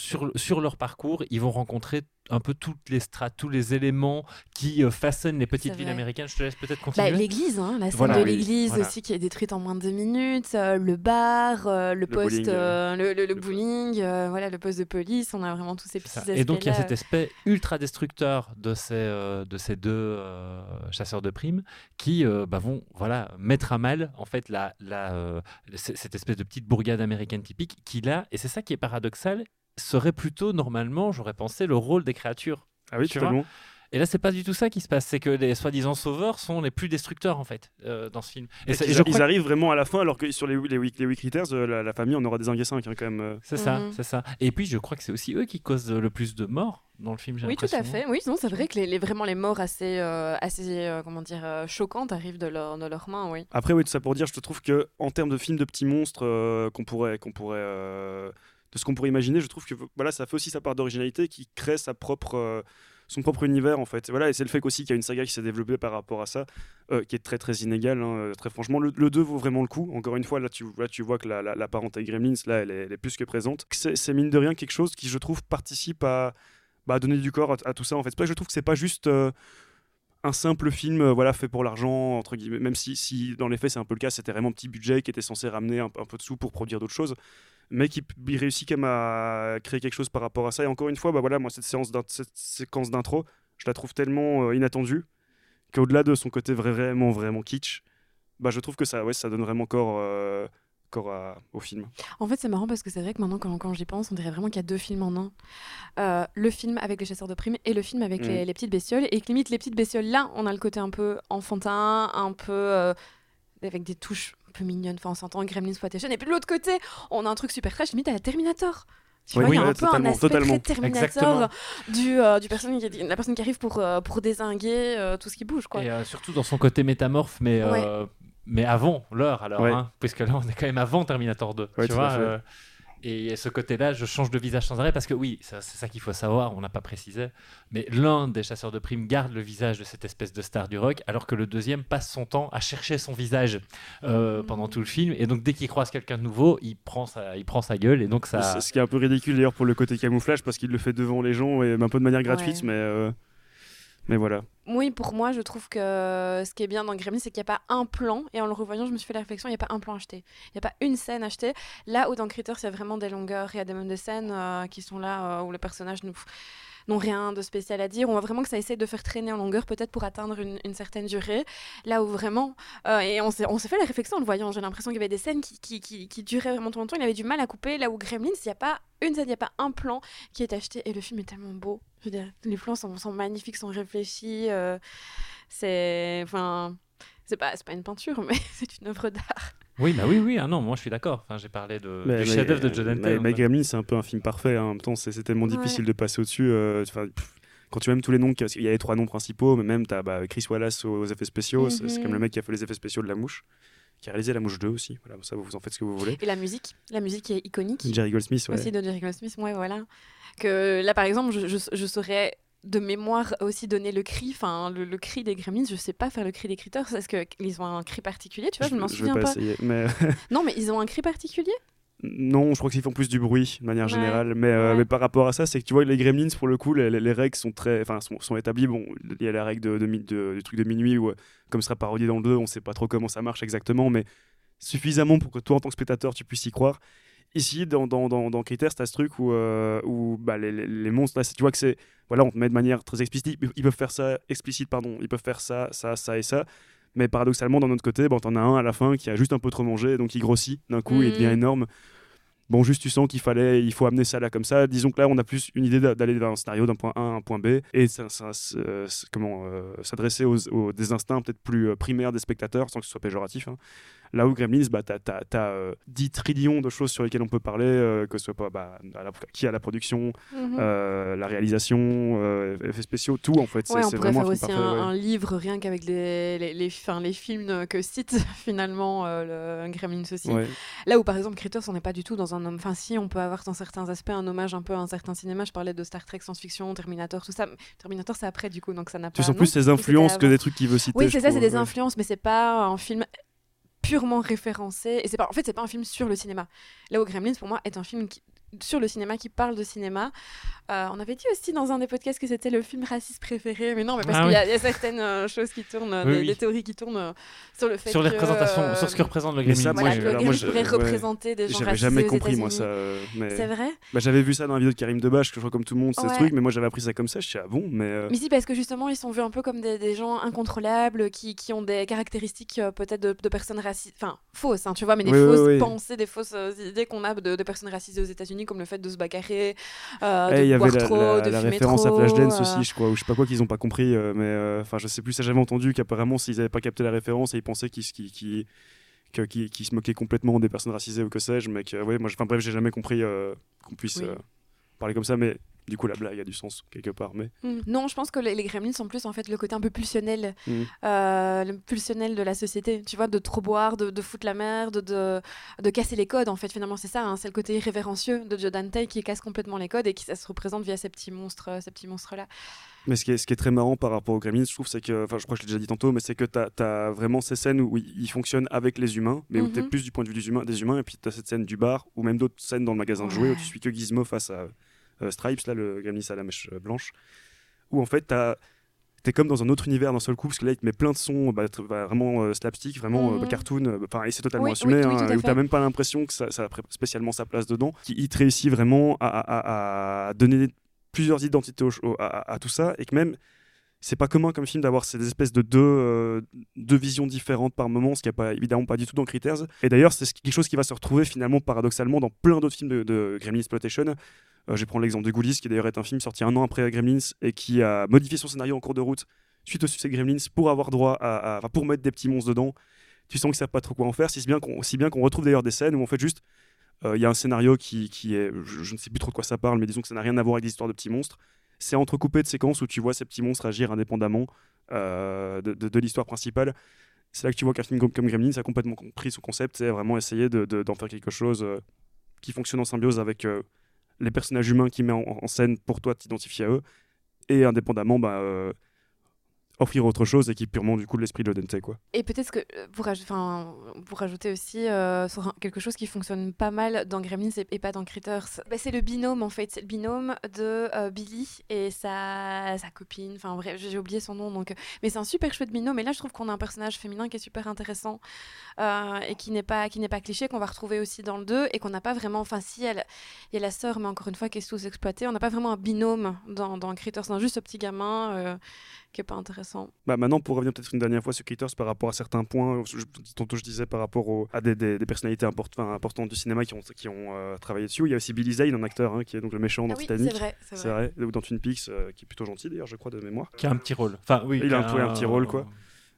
sur, sur leur parcours, ils vont rencontrer un peu toutes les strates, tous les éléments qui euh, façonnent les petites villes américaines. Je te laisse peut-être Bah, continuer. l'église, hein, la scène Voilà, de oui, l'église voilà. aussi qui est détruite en moins de deux minutes, euh, le bar, euh, le, poste, bowling, euh, le, le- le le- bowling, euh, voilà, le poste de police, on a vraiment tous ces petits aspects Et donc il y a cet aspect ultra destructeur de ces, euh, de ces deux euh, chasseurs de primes qui euh, bah, vont voilà, mettre à mal en fait la, la, euh, cette espèce de petite bourgade américaine typique qui là, et c'est ça qui est paradoxal, serait plutôt normalement, j'aurais pensé, le rôle des créatures. Ah oui, Tu vois. Et là, c'est pas du tout ça qui se passe, c'est que les soi-disant sauveurs sont les plus destructeurs en fait euh, dans ce film. Et, ils, je crois ils arrivent vraiment à la fin, alors que sur les, les, les Critters, euh, la, la famille, on aura désingué 5 hein, quand même. euh. C'est ça, Mhm. c'est ça. Et puis je crois que c'est aussi eux qui causent le plus de morts dans le film. Oui, tout à fait. Oui, c'est vrai que les, les- vraiment les morts assez, euh, assez euh, comment dire, euh, choquantes arrivent de, leur, de leurs mains, oui. Après, oui, tout ça pour dire, je te trouve que en termes de films de petits monstres euh, qu'on pourrait, qu'on pourrait, de ce qu'on pourrait imaginer, je trouve que voilà, ça fait aussi sa part d'originalité, qui crée euh, son propre univers en fait. Voilà, et c'est le fait aussi qu'il y a une saga qui s'est développée par rapport à ça, euh, qui est très très inégale. hein, euh, très franchement, le, le 2 vaut vraiment le coup. Encore une fois, là tu, vois que la, la, parenté Gremlins, là, elle est, plus que présente. C'est mine de rien quelque chose qui, je trouve, participe à, bah, donner du corps à, tout ça. En fait, c'est que je trouve que c'est pas juste. un simple film voilà fait pour l'argent entre guillemets même si, dans les faits c'est un peu le cas c'était vraiment petit budget qui était censé ramener un, un peu de sous pour produire d'autres choses mais qui il réussit quand même à créer quelque chose par rapport à ça et encore une fois bah voilà moi cette séance cette séquence d'intro je la trouve tellement euh, inattendue qu'au-delà de son côté vraiment vraiment kitsch bah je trouve que ça ouais ça donne vraiment corps euh, corps à- au film En fait, c'est marrant parce que c'est vrai que maintenant, quand, quand j'y pense, on dirait vraiment qu'il y a deux films en un. Euh, le film avec les chasseurs de primes et le film avec Mm. les, les petites bestioles. Et que limite, les petites bestioles, là, on a le côté un peu enfantin, un peu. Euh, avec des touches un peu mignonnes, enfin on s'entend Gremlins Exploitation. Et puis de l'autre côté, on a un truc super trash, limite à la Terminator. Tu Oui, vois, il y a un ouais, peu un totalement, aspect totalement. très Terminator du, euh, du personne qui, la personne qui arrive pour, euh, pour désinguer euh, tout ce qui bouge. Quoi. Et euh, surtout dans son côté métamorphe, mais, euh, mais avant l'heure alors, Ouais. hein, puisque là on est quand même avant Terminator 2. Ouais, tu vois, euh, et ce côté-là, je change de visage sans arrêt parce que oui, c'est ça qu'il faut savoir, on n'a pas précisé, mais l'un des chasseurs de primes garde le visage de cette espèce de star du rock, alors que le deuxième passe son temps à chercher son visage euh, Mm. pendant tout le film, et donc dès qu'il croise quelqu'un de nouveau, il prend sa, il prend sa gueule, et donc ça. C'est- ce qui est un peu ridicule d'ailleurs pour le côté camouflage parce qu'il le fait devant les gens et un peu de manière gratuite Ouais. mais euh, mais voilà Oui, pour moi, je trouve que ce qui est bien dans Gremlins, c'est qu'il n'y a pas un plan. Et en le revoyant, je me suis fait la réflexion, il n'y a pas un plan acheté. Il n'y a pas une scène achetée. Là où dans Critters, il y a vraiment des longueurs, il y a des scènes euh, qui sont là, euh, où les personnages nous- n'ont rien de spécial à dire. On voit vraiment que ça essaie de faire traîner en longueur, peut-être pour atteindre une, certaine durée. Là où vraiment... euh, et on s'est fait la réflexion en le voyant. J'ai l'impression qu'il y avait des scènes qui, qui, qui, qui duraient vraiment trop longtemps. Il avait du mal à couper. Là où Gremlins, il n'y a pas une scène, il n'y a pas un plan qui est acheté. Et le film est tellement beau. Je veux dire, les plans sont, sont magnifiques, sont réfléchis. euh, c'est. Enfin. C'est pas, pas une peinture, mais c'est une œuvre d'art. Oui, bah oui, oui, ah non, moi je suis d'accord. Enfin, j'ai parlé de, Mais- du mais- chef-d'œuvre de Joe Dante. mais, mais c'est un peu un film parfait. hein. En même temps, c'est tellement Ouais. difficile de passer au-dessus. euh, quand tu aimes tous les noms, qu'il y a les trois noms principaux, mais même tu as Chris Wallace aux, effets spéciaux. c'est- C'est Mhm. comme le mec qui a fait les effets spéciaux de La Mouche, qui a réalisé La Mouche 2 aussi. Voilà, ça, vous en faites ce que vous voulez. Et la musique, la musique est iconique. Jerry Goldsmith, ouais. Aussi de Jerry Goldsmith, ouais, voilà. Que là, par exemple, je, je, je saurais de mémoire aussi donner le cri, enfin le, le cri des Gremlins. Je sais pas faire le cri des Critters. Est-ce qu'ils ont un cri particulier Tu vois, je, ne m'en souviens pas pas. essayer. Mais Non, mais ils ont un cri particulier? Non, je crois qu'ils font plus du bruit de manière Ouais. générale. Mais, euh, mais par rapport à ça, c'est que tu vois, les Gremlins, pour le coup, les, les- les règles sont très, enfin, sont, sont établies. Bon, il y a la règle de, de, de- du truc de minuit où, euh, comme ce sera parodié dans le 2, on sait pas trop comment ça marche exactement, mais suffisamment pour que toi, en tant que spectateur, tu puisses y croire. Ici, dans, dans, dans, dans Critters, tu as ce truc où, euh, où bah, les, les- les monstres, là, tu vois que c'est. Voilà, on te met de manière très explicite. Ils peuvent faire ça, explicite, pardon. Ils peuvent faire ça, ça, ça et ça. Mais paradoxalement, d'un autre côté, bah, t'en as un à la fin qui a juste un peu trop mangé, donc il grossit d'un coup, il Mhm. devient énorme. Bon, juste tu sens qu'il fallait, il faut amener ça là comme ça. Disons que là, on a plus une idée d'a- d'aller d'un scénario d'un point A à un point B et ça, ça- comment euh, s'adresser aux, aux- des instincts peut-être plus euh, primaires des spectateurs sans que ce soit péjoratif. hein. Là où Gremlins, bah, t'as as, 10 trillions de choses sur lesquelles on peut parler, euh, que ce soit pas bah, à la- qui a la production, Mhm. euh, la réalisation, euh, effets spéciaux, tout en fait. C'est Ouais, on c'est pourrait vraiment faire aussi un, parfait, ouais. un livre rien qu'avec les, les, les, enfin, les films que cite finalement euh, le Gremlins aussi. Ouais. Là où par exemple Critters, on n'est pas du tout dans un homme. Enfin, si, on peut avoir dans certains aspects un hommage un peu à un certain cinéma. Je parlais de Star Trek, science-fiction, Terminator, tout ça. Terminator, c'est après du coup, donc ça n'a pas. Tu sens non, plus ses influences que des trucs qu'il veut citer. Oui, c'est ça, c'est des influences, mais c'est pas un film purement référencé. Et c'est pas, en fait, c'est pas un film sur le cinéma. Là où Gremlins, pour moi, est un film qui- sur le cinéma, qui parle de cinéma. Euh, on avait dit aussi dans un des podcasts que c'était le film raciste préféré, mais non, mais parce Ah qu'il y, a- oui. il y a certaines euh, choses qui tournent, Oui, des, oui. des théories qui tournent euh, sur le fait Sur les que, représentations, euh, sur ce que représente le moi, Voilà, je- que le je- pourrait ouais. représenter des gens J'avais racisés jamais aux compris moi ça. Mais... C'est vrai Bah, j'avais vu ça dans la vidéo de Karim Debache, que je crois comme tout le monde, c'est ce Ouais. truc, mais moi j'avais appris ça comme ça, je suis ah bon, mais. euh, Mais si, parce que justement, ils sont vus un peu comme des, des gens incontrôlables, qui, qui ont des caractéristiques euh, peut-être de, de personnes racistes, enfin fausses, hein, tu vois, mais des fausses oui. pensées, des fausses idées qu'on a de, de personnes racisées aux États-Unis, comme le fait de se bagarrer, euh, Eh, de il y avait boire la, trop, la- de la fumer référence trop, à Flashdance euh, aussi, je crois, ou je sais pas quoi qu'ils ont pas compris, euh, mais euh, enfin je sais plus, ça j'avais entendu qu'apparemment s'ils avaient pas capté la référence et ils pensaient qu'ils se moquaient complètement des personnes racisées ou que sais-je, mais que ouais, moi, enfin bref, j'ai jamais compris qu'on puisse Oui. parler comme ça, mais du coup la blague a du sens quelque part, mais. Mm. Non, je pense que les, les gremlins sont plus en fait le côté un peu pulsionnel, Mm. euh, le pulsionnel de la société. Tu vois, de trop boire, de, de foutre la merde, de, de, casser les codes. En fait, finalement, c'est ça. hein, c'est le côté irrévérencieux de Joe Dante qui casse complètement les codes et qui ça se représente via ces petits monstres, euh, ces petits monstres là. Mais ce qui, est, ce qui est très marrant par rapport aux Gremlins, je trouve, c'est que, enfin, je crois que je l'ai déjà dit tantôt, mais c'est que tu as, vraiment ces scènes où ils fonctionnent avec les humains, mais où tu es Mhm. plus du point de vue des humains, des humains et puis tu as cette scène du bar, ou même d'autres scènes dans le magasin de jouets, où tu suis que Gizmo face à Stripes, là, le Gremlins à la mèche euh, blanche, où en fait, tu T'es comme dans un autre univers d'un seul coup, parce que là, il te met plein de sons bah, bah, vraiment euh, slapstick, vraiment euh, Mhm. cartoon, euh, enfin, et c'est totalement Oui, assumé, oui, oui, hein, où t'as même pas l'impression que ça, ça a spécialement sa place dedans, qui il te réussit vraiment à, à- donner plusieurs identités au- au- à, tout ça, et que même, c'est pas commun comme film d'avoir ces espèces de deux, euh, deux visions différentes par moment, ce qui n'est pas évidemment pas du tout dans Critters. Et d'ailleurs, c'est ce- quelque chose qui va se retrouver finalement paradoxalement dans plein d'autres films de, de Gremlins Exploitation. Euh, je prendre l'exemple de Ghoulies, qui d'ailleurs est un film sorti un an après Gremlins et qui a modifié son scénario en cours de route suite au succès de Gremlins pour avoir droit à, pour mettre des petits monstres dedans. Tu sens qu'ils savent pas trop quoi en faire, si bien qu'on retrouve d'ailleurs des scènes où en fait juste euh, il y a un scénario qui, est, je, ne sais plus trop de quoi ça parle, mais disons que ça n'a rien à voir avec des histoires de petits monstres. C'est entrecoupé de séquences où tu vois ces petits monstres agir indépendamment euh, de, l'histoire principale. C'est là que tu vois qu'un film comme, Gremlins a complètement compris son concept, c'est vraiment essayer de- de- d'en faire quelque chose qui fonctionne en symbiose avec les personnages humains qu'il met en, scène pour toi t'identifier à eux, et indépendamment bah, euh, offrir autre chose et qui est purement du coup l'esprit de Dante quoi. Et peut-être que euh, pour, aj- enfin, pour rajouter aussi euh, sur quelque chose qui fonctionne pas mal dans Gremlins et, pas dans Critters, bah, c'est le binôme en fait, c'est le binôme de euh, Billy et sa, sa copine, enfin bref, j'ai oublié son nom, donc, euh, mais c'est un super chouette binôme. Et là je trouve qu'on a un personnage féminin qui est super intéressant euh, et qui n'est pas, qui n'est pas cliché, qu'on va retrouver aussi dans le 2 et qu'on n'a pas vraiment, enfin si, elle- il y a la sœur, mais encore une fois qui est sous-exploitée, on n'a pas vraiment un binôme dans, dans Critters, on a juste ce petit gamin euh, qui est pas intéressant. Bah maintenant, pour revenir peut-être une dernière fois sur Critters par rapport à certains points, tantôt je disais par rapport au- à des, des- des personnalités import- enfin, importantes du cinéma qui ont, qui ont euh, travaillé dessus. Il y a aussi Billy Zane, un acteur hein, qui est donc le méchant dans Ah oui, Titanic. c'est vrai, c'est vrai. vrai, ou dans Twin Peaks, euh, qui est plutôt gentil d'ailleurs, je crois, de mémoire. Qui a un petit rôle. Enfin, oui. Il a un peu un petit rôle, quoi.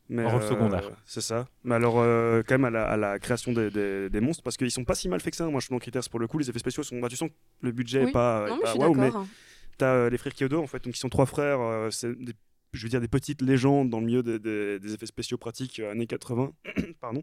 Mais, Un rôle secondaire. C'est ça. Mais alors, euh, quand même, à la, à la création des, des- des monstres, parce qu'ils sont pas si mal faits que ça. Moi, je suis dans Critters pour le coup, les effets spéciaux sont. Bah, tu sens que le budget Oui. est pas. Non, est mais pas je suis waouh, mais. T'as euh, les frères Kyodo, en fait, donc ils sont trois frères. euh, c'est des- je veux dire des petites légendes dans le milieu des, effets spéciaux pratiques euh, années 80. Pardon.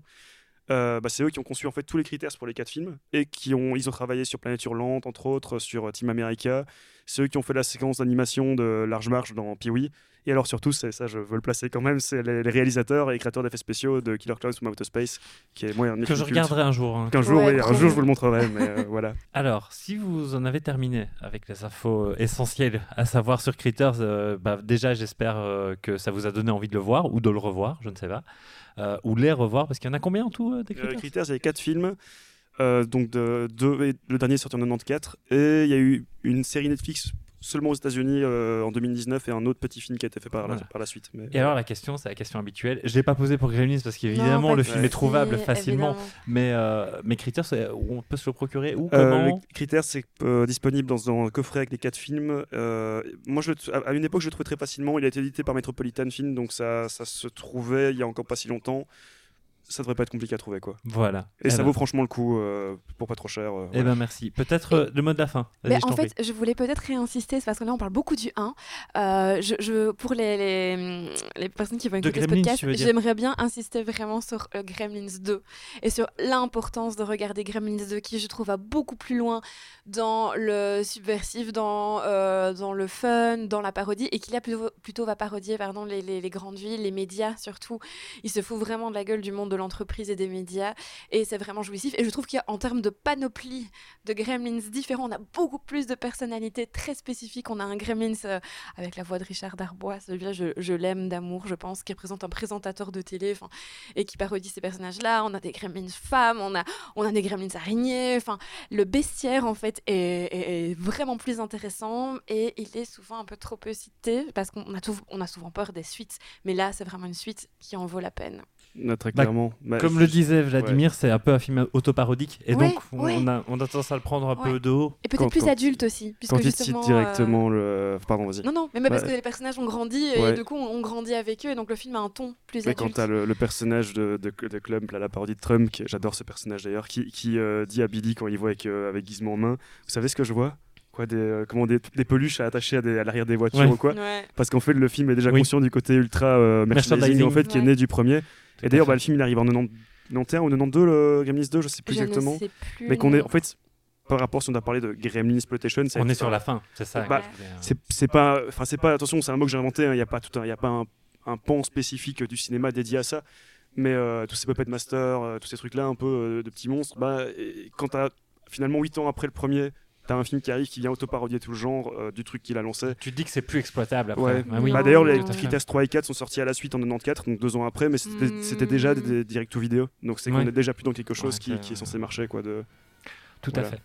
Euh, bah, c'est eux qui ont conçu en fait tous les critères pour les quatre films et qui ont ils ont travaillé sur Planète Hurlante entre autres sur euh, Team America c'est eux qui ont fait la séquence d'animation de Large Marche dans Pee-wee et alors surtout c'est ça je veux le placer quand même c'est les, les réalisateurs et créateurs d'effets spéciaux de Killer Clowns from Outer Space qui est moi un Que je regarderai un jour. hein. qu'un jour Ouais, oui, un jour je vous le montrerai mais euh, voilà Alors, si vous en avez terminé avec les infos euh, essentielles à savoir sur Critters, euh, bah, déjà j'espère euh, que ça vous a donné envie de le voir ou de le revoir, je ne sais pas, Euh, ou les revoir, parce qu'il y en a combien en tout euh, des Euh, Critters? Critters, il y avait quatre films. Euh, donc de, le dernier est sorti en 94 et il y a eu une série Netflix seulement aux États-Unis euh, en 2019 et un autre petit film qui a été fait par, la, par la suite. Mais, Et alors la question, c'est la question habituelle. Je l'ai pas posée pour Gremlins parce qu'évidemment le film est trouvable facilement, évidemment. mais euh, mais Critters, c'est- on peut se le procurer où Euh, comment le Critters c'est euh, disponible dans un coffret avec les quatre films. Euh, moi, je, à une époque, je le trouvais très facilement. Il a été édité par Metropolitan Film, donc ça, ça se trouvait il y a encore pas si longtemps. Ça devrait pas être compliqué à trouver quoi. Voilà. Et Eh ça ben, vaut franchement le coup euh, pour pas trop cher. euh, Eh voilà. ben merci. Peut-être euh, le mot de la fin. Mais en prie. fait, je voulais peut-être réinsister, c'est parce que là on parle beaucoup du 1. Euh, je, je- pour les, les, les personnes qui vont écouter ce Gremlins, podcast, veux dire j'aimerais bien insister vraiment sur euh, Gremlins 2 et sur l'importance de regarder Gremlins 2 qui je trouve va beaucoup plus loin dans le subversif, dans, euh, dans le fun, dans la parodie et qui là plutôt, plutôt va parodier pardon, les, les- les grandes villes, les médias surtout. Il se fout vraiment de la gueule du monde de l'entreprise et des médias. Et c'est vraiment jouissif. Et je trouve qu'en termes de panoplie de gremlins différents, on a beaucoup plus de personnalités très spécifiques. On a un gremlins euh, avec la voix de Richard Darbois. Je, l'aime d'amour, je pense, qui représente un présentateur de télé et qui parodie ces personnages-là. On a des gremlins femmes, on a, on a des gremlins araignées. Enfin, le bestiaire, en fait, est, est, vraiment plus intéressant et il est souvent un peu trop peu cité parce qu'on a, on a souvent peur des suites. Mais là, c'est vraiment une suite qui en vaut la peine. Très bah, clairement. Bah, comme le disait Vladimir, c'est un peu un film autoparodique et donc on, a, on, a, tendance à le prendre un peu de haut. Et peut-être plus adulte aussi. Puisque quand justement, directement euh, le. Pardon, vas-y. Non, non, mais, parce que les personnages ont grandi et du coup on grandit avec eux et donc le film a un ton plus mais adulte. Quand t'as le, le personnage de, de, de Clump, la parodie de Trump, j'adore ce personnage d'ailleurs, qui, qui euh, dit à Billy quand il voit avec, euh, avec Gizmo en main Vous savez ce que je vois? Quoi, des, comment, des, des, peluches à attacher à, à l'arrière des voitures ou quoi? Parce qu'en fait, le film est déjà conscient du côté ultra merchandising en fait, qui est né du premier. Et d'ailleurs, bah, le film il arrive en 91 ou 92, le Gremlins 2, je sais plus je exactement. Ne sais plus, mais qu'on est, en fait, par rapport si on a parlé de Gremlins Exploitation, on est sur la fin, c'est ça. Bah, c'est pas, enfin c'est pas, attention, c'est un mot que j'ai inventé. Il hein, n'y a pas tout, il y a pas un, un, pan spécifique du cinéma dédié à ça. Mais euh, tous ces Puppet Master, euh, tous ces trucs-là, un peu euh, de petits monstres, bah, et quand t'as finalement 8 ans après le premier, T'as un film qui arrive qui vient autoparodier tout le genre euh, du truc qu'il a lancé. Tu te dis que c'est plus exploitable après. Ouais. Bah oui. bah, D'ailleurs, les Critters 3 et 4 sont sortis à la suite en 94, donc deux ans après, mais c'était mmh. déjà des, des direct vidéo. Donc c'est qu'on est déjà plus dans quelque chose qui, qui, est censé marcher. Quoi, de... Tout à fait.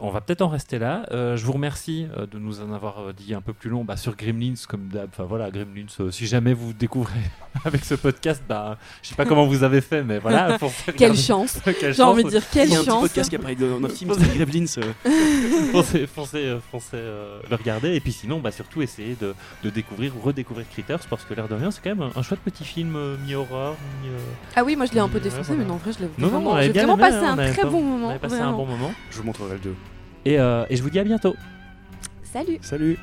On va peut-être en rester là. Euh, je vous remercie euh, de nous en avoir euh, dit un peu plus long bah, sur Gremlins, comme d'hab. Enfin voilà, Gremlins, si jamais vous découvrez avec ce podcast, bah, je sais pas comment vous avez fait, mais voilà. quelle chance J'ai envie de dire, quelle chance Il y a un petit podcast qui a parlé de notre film, c'est Gremlins. foncez, foncez, foncez le regarder. Et puis sinon, bah, surtout essayer de, de, découvrir ou redécouvrir Critters, parce que l'air de rien, c'est quand même un, chouette petit film mi-horror. Mi ah oui, moi je l'ai un peu défoncé, mais non, en vrai, je l'ai vraiment, vraiment passé un très bon moment. On passé un bon moment. Je vous montrerai le 2. Et, euh, et je vous dis à bientôt. Salut. Salut.